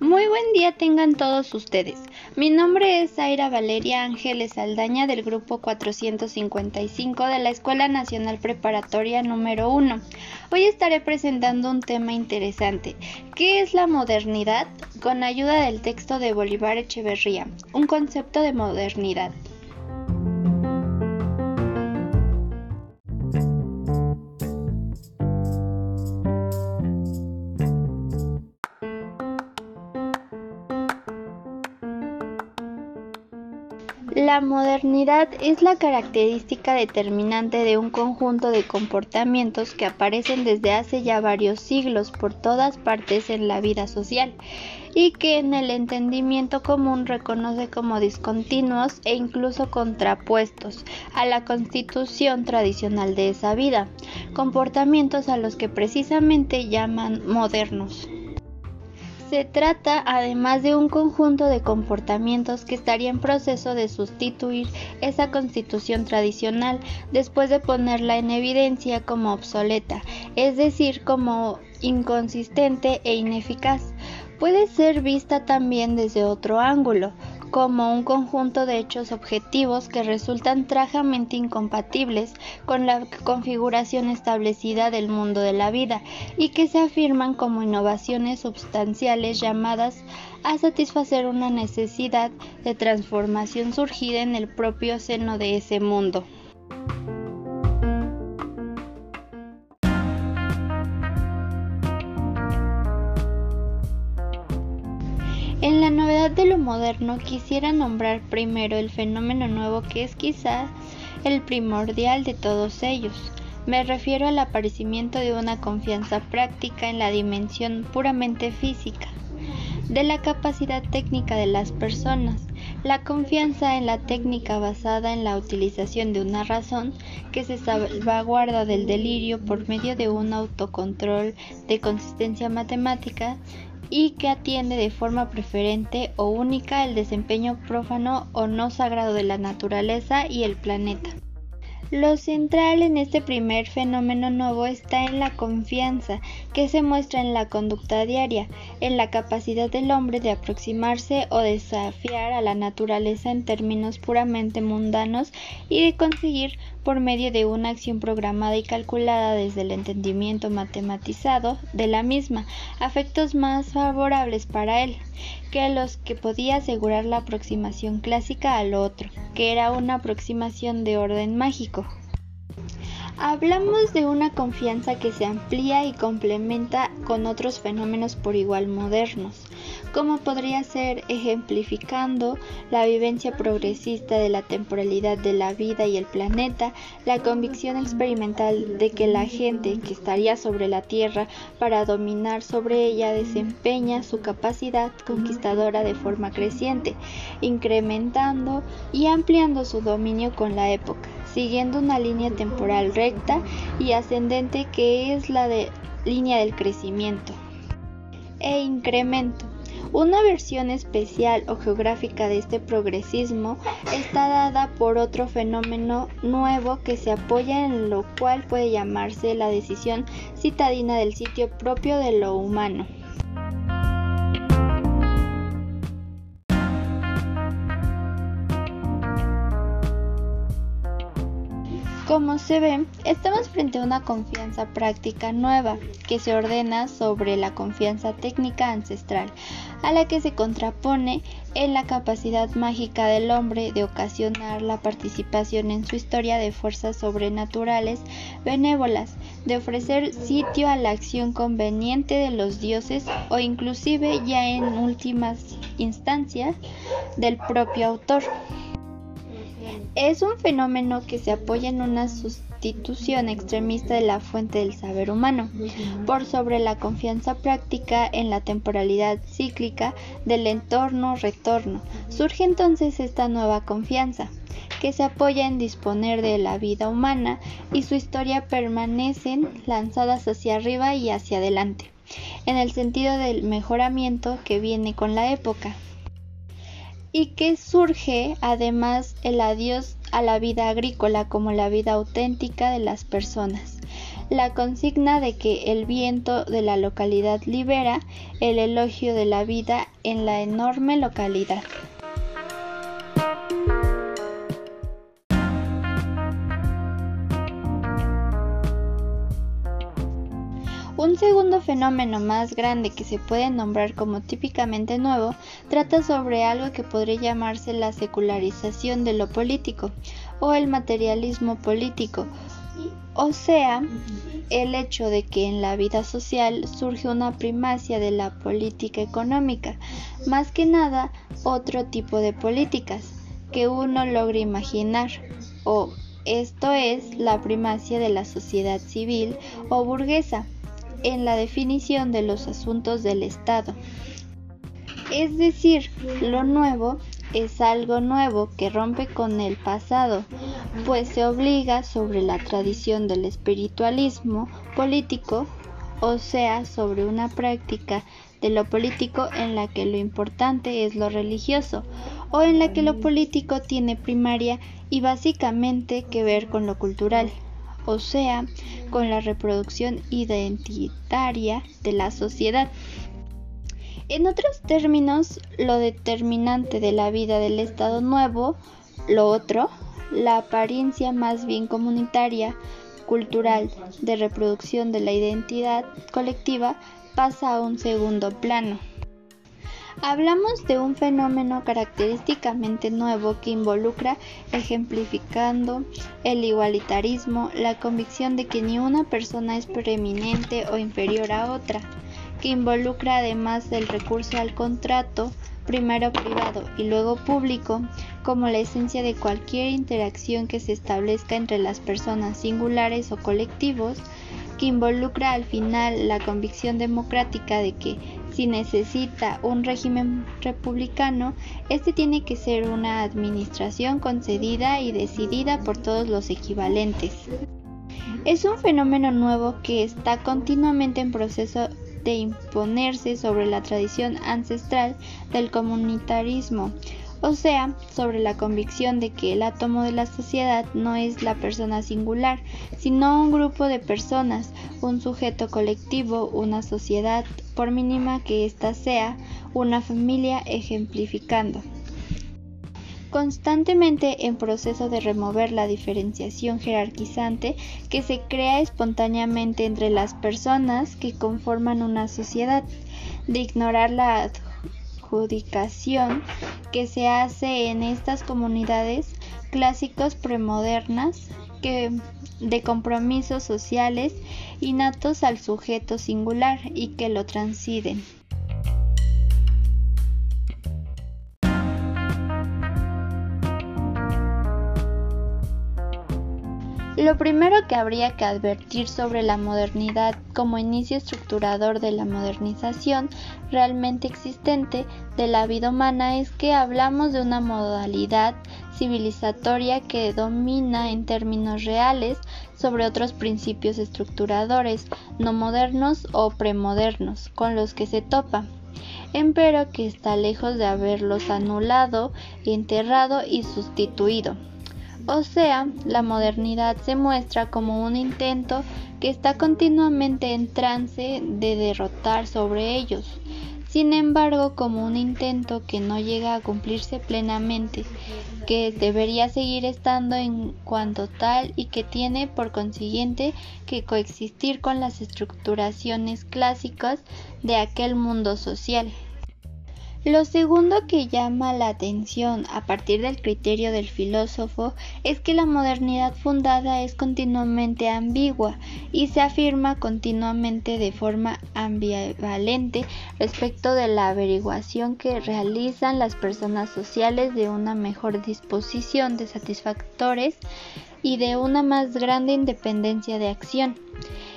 Muy buen día tengan todos ustedes. Mi nombre es Zaira Valeria Ángeles Saldaña del grupo 455 de la Escuela Nacional Preparatoria número 1. Hoy estaré presentando un tema interesante. ¿Qué es la modernidad? Con ayuda del texto de Bolívar Echeverría, un concepto de modernidad. La modernidad es la característica determinante de un conjunto de comportamientos que aparecen desde hace ya varios siglos por todas partes en la vida social y que en el entendimiento común reconoce como discontinuos e incluso contrapuestos a la constitución tradicional de esa vida, comportamientos a los que precisamente llaman modernos. Se trata además de un conjunto de comportamientos que estaría en proceso de sustituir esa constitución tradicional después de ponerla en evidencia como obsoleta, es decir, como inconsistente e ineficaz. Puede ser vista también desde otro ángulo, como un conjunto de hechos objetivos que resultan trágicamente incompatibles con la configuración establecida del mundo de la vida y que se afirman como innovaciones substanciales llamadas a satisfacer una necesidad de transformación surgida en el propio seno de ese mundo. De lo moderno quisiera nombrar primero el fenómeno nuevo que es quizás el primordial de todos ellos. Me refiero al aparecimiento de una confianza práctica en la dimensión puramente física, de la capacidad técnica de las personas, la confianza en la técnica basada en la utilización de una razón que se salvaguarda del delirio por medio de un autocontrol de consistencia matemática y que atiende de forma preferente o única el desempeño prófano o no sagrado de la naturaleza y el planeta. Lo central en este primer fenómeno nuevo está en la confianza, que se muestra en la conducta diaria, en la capacidad del hombre de aproximarse o desafiar a la naturaleza en términos puramente mundanos y de conseguir por medio de una acción programada y calculada desde el entendimiento matematizado de la misma, afectos más favorables para él que los que podía asegurar la aproximación clásica al otro, que era una aproximación de orden mágico. Hablamos de una confianza que se amplía y complementa con otros fenómenos por igual modernos, como podría ser ejemplificando la vivencia progresista de la temporalidad de la vida y el planeta, la convicción experimental de que la gente que estaría sobre la Tierra para dominar sobre ella desempeña su capacidad conquistadora de forma creciente, incrementando y ampliando su dominio con la época, siguiendo una línea temporal recta y ascendente que es la de línea del crecimiento e incremento una versión especial o geográfica de este progresismo está dada por otro fenómeno nuevo que se apoya en lo cual puede llamarse la decisión citadina del sitio propio de lo humano. Como se ve, estamos frente a una confianza práctica nueva que se ordena sobre la confianza técnica ancestral, a la que se contrapone en la capacidad mágica del hombre de ocasionar la participación en su historia de fuerzas sobrenaturales benévolas, de ofrecer sitio a la acción conveniente de los dioses o inclusive ya en últimas instancias del propio autor. Es un fenómeno que se apoya en una sustitución extremista de la fuente del saber humano, por sobre la confianza práctica en la temporalidad cíclica del entorno-retorno. Surge entonces esta nueva confianza, que se apoya en disponer de la vida humana y su historia permanecen lanzadas hacia arriba y hacia adelante, en el sentido del mejoramiento que viene con la época y que surge además el adiós a la vida agrícola como la vida auténtica de las personas. la consigna de que el viento de la localidad libera el elogio de la vida en la enorme localidad. Un segundo fenómeno más grande que se puede nombrar como típicamente nuevo trata sobre algo que podría llamarse la secularización de lo político o el materialismo político, o sea, el hecho de que en la vida social surge una primacia de la política económica, más que nada otro tipo de políticas que uno logre imaginar, o esto es la primacia de la sociedad civil o burguesa en la definición de los asuntos del Estado. Es decir, lo nuevo es algo nuevo que rompe con el pasado, pues se obliga sobre la tradición del espiritualismo político, o sea, sobre una práctica de lo político en la que lo importante es lo religioso, o en la que lo político tiene primaria y básicamente que ver con lo cultural o sea, con la reproducción identitaria de la sociedad. En otros términos, lo determinante de la vida del Estado nuevo, lo otro, la apariencia más bien comunitaria, cultural, de reproducción de la identidad colectiva, pasa a un segundo plano. Hablamos de un fenómeno característicamente nuevo que involucra, ejemplificando el igualitarismo, la convicción de que ni una persona es preeminente o inferior a otra, que involucra además el recurso al contrato, primero privado y luego público, como la esencia de cualquier interacción que se establezca entre las personas singulares o colectivos, que involucra al final la convicción democrática de que si necesita un régimen republicano, este tiene que ser una administración concedida y decidida por todos los equivalentes. Es un fenómeno nuevo que está continuamente en proceso de imponerse sobre la tradición ancestral del comunitarismo, o sea, sobre la convicción de que el átomo de la sociedad no es la persona singular, sino un grupo de personas, un sujeto colectivo, una sociedad, por mínima que ésta sea, una familia ejemplificando. Constantemente en proceso de remover la diferenciación jerarquizante que se crea espontáneamente entre las personas que conforman una sociedad, de ignorar la que se hace en estas comunidades clásicos premodernas que de compromisos sociales innatos al sujeto singular y que lo transiden. Lo primero que habría que advertir sobre la modernidad como inicio estructurador de la modernización realmente existente de la vida humana es que hablamos de una modalidad civilizatoria que domina en términos reales sobre otros principios estructuradores no modernos o premodernos con los que se topa empero que está lejos de haberlos anulado, enterrado y sustituido. O sea, la modernidad se muestra como un intento que está continuamente en trance de derrotar sobre ellos. Sin embargo, como un intento que no llega a cumplirse plenamente, que debería seguir estando en cuanto tal y que tiene por consiguiente que coexistir con las estructuraciones clásicas de aquel mundo social. Lo segundo que llama la atención a partir del criterio del filósofo es que la modernidad fundada es continuamente ambigua y se afirma continuamente de forma ambivalente respecto de la averiguación que realizan las personas sociales de una mejor disposición de satisfactores y de una más grande independencia de acción.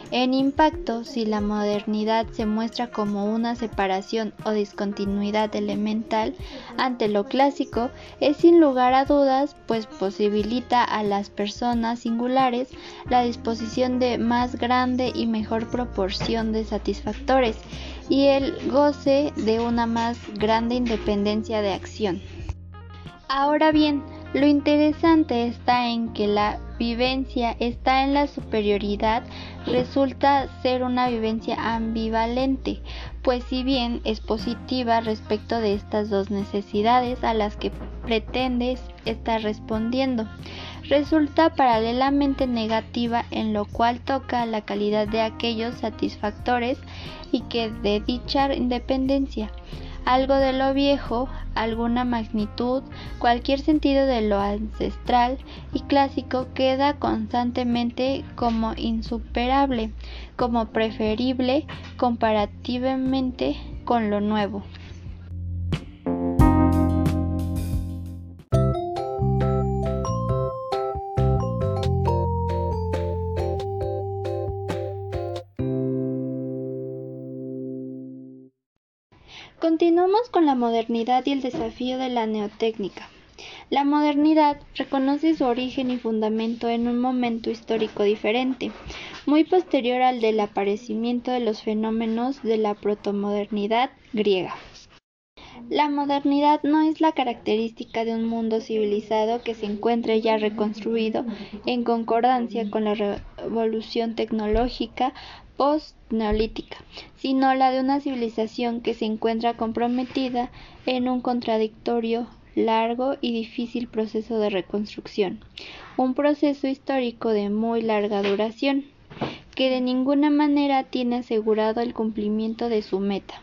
En impacto, si la modernidad se muestra como una separación o discontinuidad elemental ante lo clásico, es sin lugar a dudas, pues posibilita a las personas singulares la disposición de más grande y mejor proporción de satisfactores y el goce de una más grande independencia de acción. Ahora bien, Lo interesante está en que la vivencia está en la superioridad resulta ser una vivencia ambivalente, pues si bien es positiva respecto de estas dos necesidades a las que pretendes estar respondiendo, resulta paralelamente negativa en lo cual toca la calidad de aquellos satisfactores y que de dicha independencia algo de lo viejo, alguna magnitud, cualquier sentido de lo ancestral y clásico queda constantemente como insuperable, como preferible comparativamente con lo nuevo. Continuamos con la modernidad y el desafío de la neotécnica. La modernidad reconoce su origen y fundamento en un momento histórico diferente, muy posterior al del aparecimiento de los fenómenos de la protomodernidad griega. La modernidad no es la característica de un mundo civilizado que se encuentre ya reconstruido en concordancia con la revolución tecnológica post-neolítica, sino la de una civilización que se encuentra comprometida en un contradictorio, largo y difícil proceso de reconstrucción, un proceso histórico de muy larga duración, que de ninguna manera tiene asegurado el cumplimiento de su meta.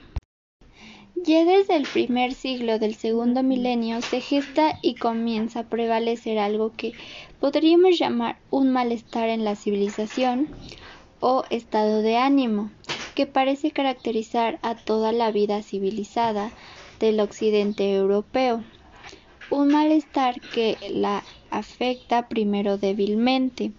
Ya desde el primer siglo del segundo milenio se gesta y comienza a prevalecer algo que podríamos llamar un malestar en la civilización, o estado de ánimo que parece caracterizar a toda la vida civilizada del occidente europeo. Un malestar que la afecta primero débilmente,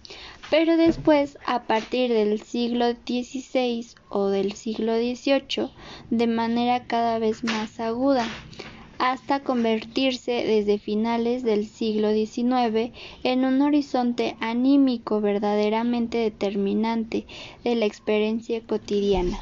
pero después, a partir del siglo XVI o del siglo XVIII, de manera cada vez más aguda, hasta convertirse desde finales del siglo XIX en un horizonte anímico verdaderamente determinante de la experiencia cotidiana.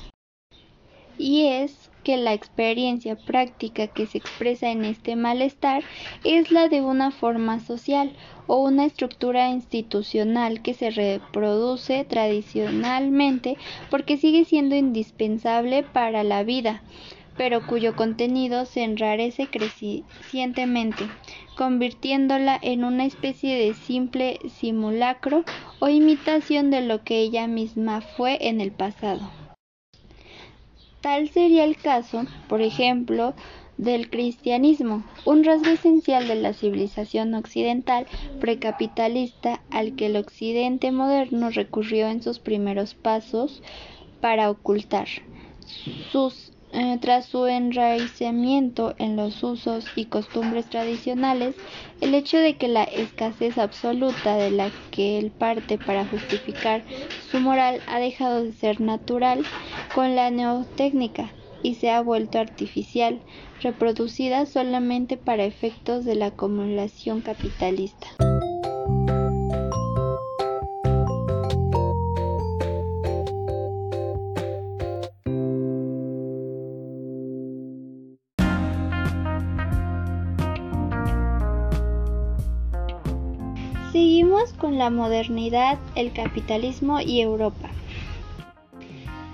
Y es que la experiencia práctica que se expresa en este malestar es la de una forma social o una estructura institucional que se reproduce tradicionalmente porque sigue siendo indispensable para la vida, pero cuyo contenido se enrarece crecientemente, convirtiéndola en una especie de simple simulacro o imitación de lo que ella misma fue en el pasado. Tal sería el caso, por ejemplo, del cristianismo, un rasgo esencial de la civilización occidental precapitalista al que el occidente moderno recurrió en sus primeros pasos para ocultar sus eh, tras su enraizamiento en los usos y costumbres tradicionales, el hecho de que la escasez absoluta de la que él parte para justificar su moral ha dejado de ser natural con la neotécnica y se ha vuelto artificial, reproducida solamente para efectos de la acumulación capitalista. La modernidad, el capitalismo y Europa.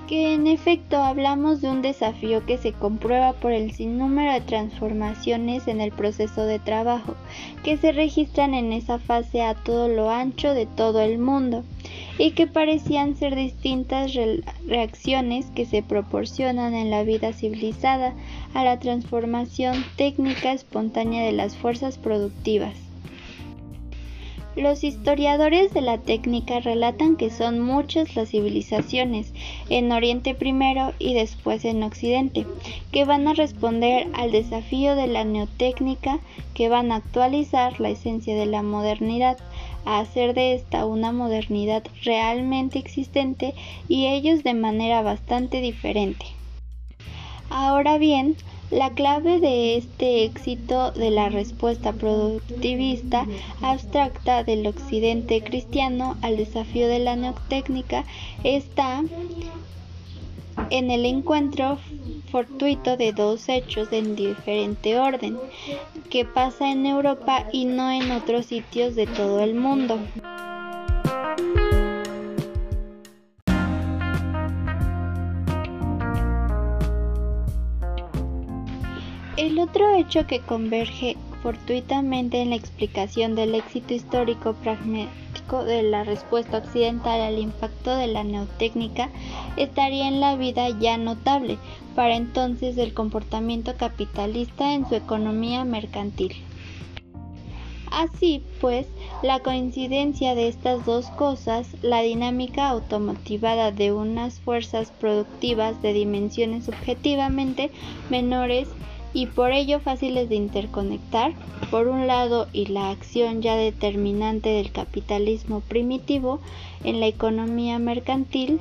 Que en efecto hablamos de un desafío que se comprueba por el sinnúmero de transformaciones en el proceso de trabajo que se registran en esa fase a todo lo ancho de todo el mundo y que parecían ser distintas reacciones que se proporcionan en la vida civilizada a la transformación técnica espontánea de las fuerzas productivas. Los historiadores de la técnica relatan que son muchas las civilizaciones, en Oriente primero y después en Occidente, que van a responder al desafío de la neotécnica, que van a actualizar la esencia de la modernidad, a hacer de esta una modernidad realmente existente y ellos de manera bastante diferente. Ahora bien, la clave de este éxito de la respuesta productivista abstracta del occidente cristiano al desafío de la neotécnica está en el encuentro fortuito de dos hechos en diferente orden, que pasa en Europa y no en otros sitios de todo el mundo. El otro hecho que converge fortuitamente en la explicación del éxito histórico pragmático de la respuesta occidental al impacto de la neotécnica estaría en la vida ya notable para entonces del comportamiento capitalista en su economía mercantil. Así pues, la coincidencia de estas dos cosas, la dinámica automotivada de unas fuerzas productivas de dimensiones subjetivamente menores y por ello fáciles de interconectar, por un lado, y la acción ya determinante del capitalismo primitivo en la economía mercantil,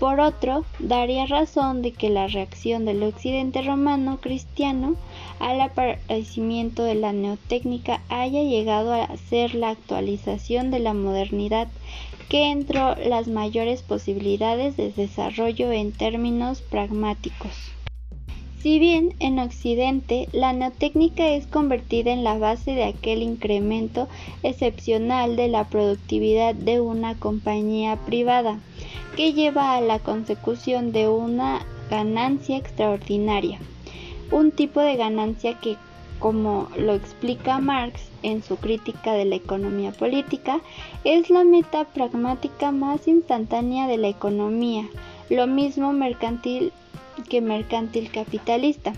por otro, daría razón de que la reacción del occidente romano cristiano al aparecimiento de la neotécnica haya llegado a ser la actualización de la modernidad que entró las mayores posibilidades de desarrollo en términos pragmáticos. Si bien en Occidente la neotécnica es convertida en la base de aquel incremento excepcional de la productividad de una compañía privada, que lleva a la consecución de una ganancia extraordinaria, un tipo de ganancia que, como lo explica Marx en su crítica de la economía política, es la meta pragmática más instantánea de la economía, lo mismo mercantil que mercantil capitalista.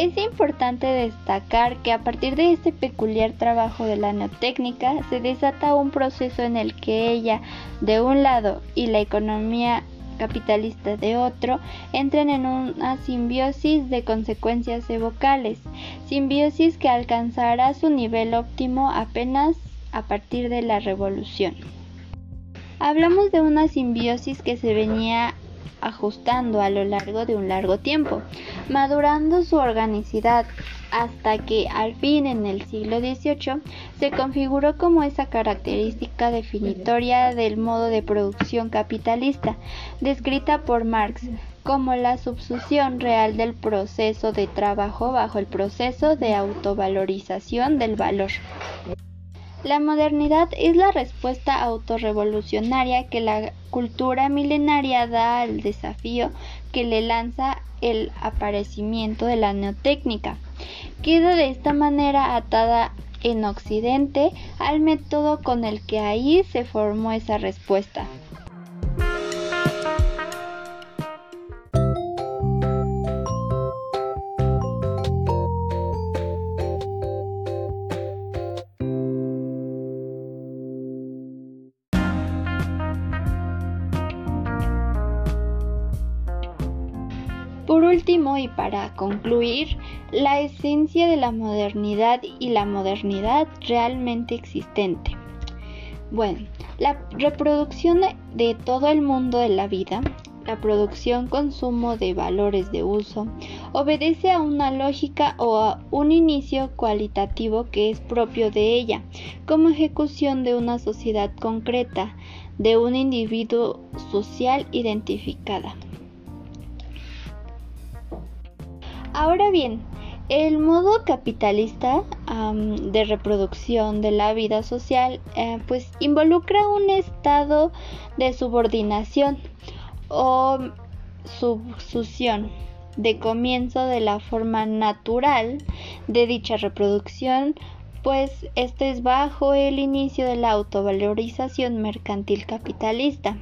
Es importante destacar que a partir de este peculiar trabajo de la neotécnica se desata un proceso en el que ella, de un lado, y la economía capitalista de otro, entran en una simbiosis de consecuencias evocales, simbiosis que alcanzará su nivel óptimo apenas a partir de la revolución. Hablamos de una simbiosis que se venía ajustando a lo largo de un largo tiempo, madurando su organicidad hasta que al fin en el siglo XVIII se configuró como esa característica definitoria del modo de producción capitalista, descrita por Marx como la subsución real del proceso de trabajo bajo el proceso de autovalorización del valor. La modernidad es la respuesta autorrevolucionaria que la cultura milenaria da al desafío que le lanza el aparecimiento de la neotécnica. Queda de esta manera atada en Occidente al método con el que ahí se formó esa respuesta. Por último y para concluir, la esencia de la modernidad y la modernidad realmente existente. Bueno, la reproducción de todo el mundo de la vida, la producción consumo de valores de uso, obedece a una lógica o a un inicio cualitativo que es propio de ella, como ejecución de una sociedad concreta, de un individuo social identificada. Ahora bien, el modo capitalista de reproducción de la vida social eh, pues involucra un estado de subordinación o subsución de comienzo de la forma natural de dicha reproducción pues esto es bajo el inicio de la autovalorización mercantil capitalista.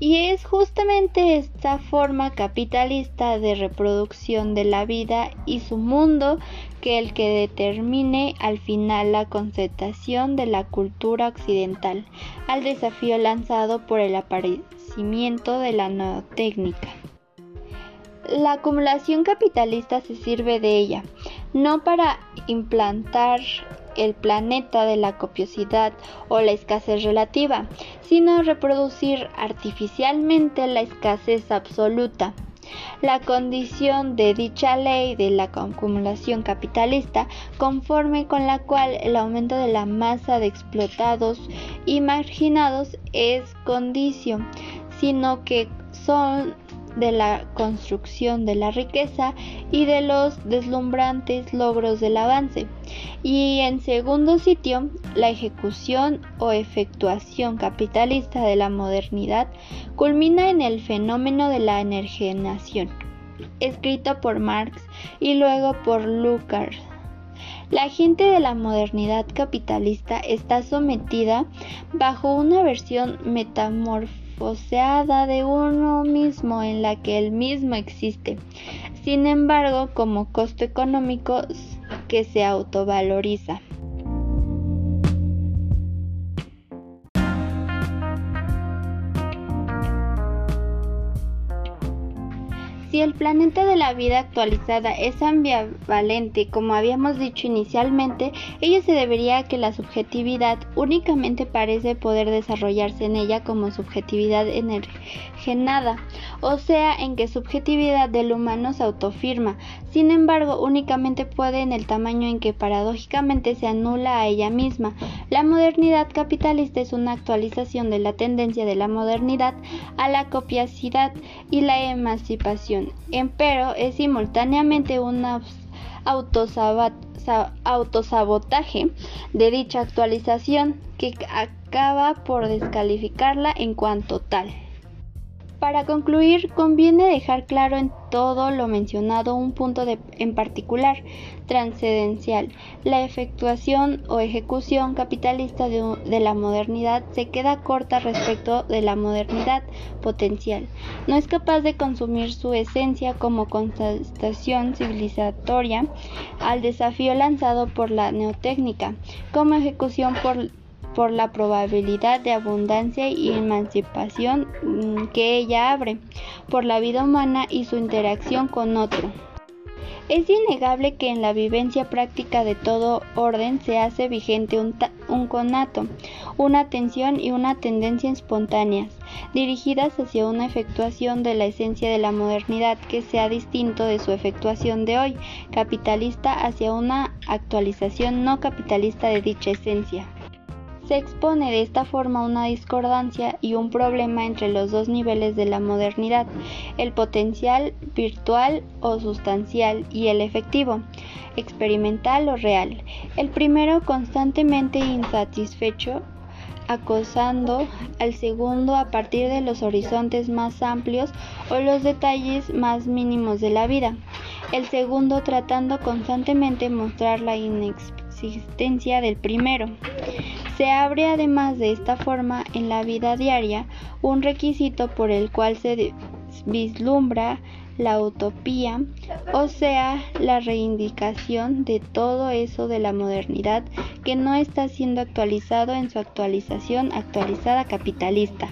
Y es justamente esta forma capitalista de reproducción de la vida y su mundo que el que determine al final la concentración de la cultura occidental al desafío lanzado por el aparecimiento de la nueva técnica. La acumulación capitalista se sirve de ella, no para implantar el planeta de la copiosidad o la escasez relativa, sino reproducir artificialmente la escasez absoluta. la condición de dicha ley de la acumulación capitalista, conforme con la cual el aumento de la masa de explotados y marginados es condición, sino que son de la construcción de la riqueza y de los deslumbrantes logros del avance. Y en segundo sitio, la ejecución o efectuación capitalista de la modernidad culmina en el fenómeno de la energización, escrito por Marx y luego por Lukács. La gente de la modernidad capitalista está sometida bajo una versión metamórfica poseada de uno mismo en la que el mismo existe, sin embargo como costo económico que se autovaloriza. Si el planeta de la vida actualizada es ambivalente, como habíamos dicho inicialmente, ello se debería a que la subjetividad únicamente parece poder desarrollarse en ella como subjetividad energizada, o sea, en que subjetividad del humano se autofirma, sin embargo, únicamente puede en el tamaño en que paradójicamente se anula a ella misma. La modernidad capitalista es una actualización de la tendencia de la modernidad a la copiacidad y la emancipación empero es simultáneamente un autosabotaje de dicha actualización que acaba por descalificarla en cuanto tal. Para concluir, conviene dejar claro en todo lo mencionado un punto en particular, transcendencial. La efectuación o ejecución capitalista de, la modernidad se queda corta respecto de la modernidad potencial. No es capaz de consumir su esencia como constatación civilizatoria al desafío lanzado por la neotécnica, como ejecución por por la probabilidad de abundancia y emancipación mm, que ella abre, por la vida humana y su interacción con otro. Es innegable que en la vivencia práctica de todo orden se hace vigente un, conato, una atención y una tendencia espontáneas, dirigidas hacia una efectuación de la esencia de la modernidad que sea distinto de su efectuación de hoy, capitalista hacia una actualización no capitalista de dicha esencia. Se expone de esta forma una discordancia y un problema entre los dos niveles de la modernidad, el potencial virtual o sustancial y el efectivo, experimental o real. El primero constantemente insatisfecho acosando al segundo a partir de los horizontes más amplios o los detalles más mínimos de la vida. El segundo tratando constantemente mostrar la inexistencia del primero. Se abre además de esta forma en la vida diaria un requisito por el cual se vislumbra la utopía, o sea, la reivindicación de todo eso de la modernidad que no está siendo actualizado en su actualización actualizada capitalista.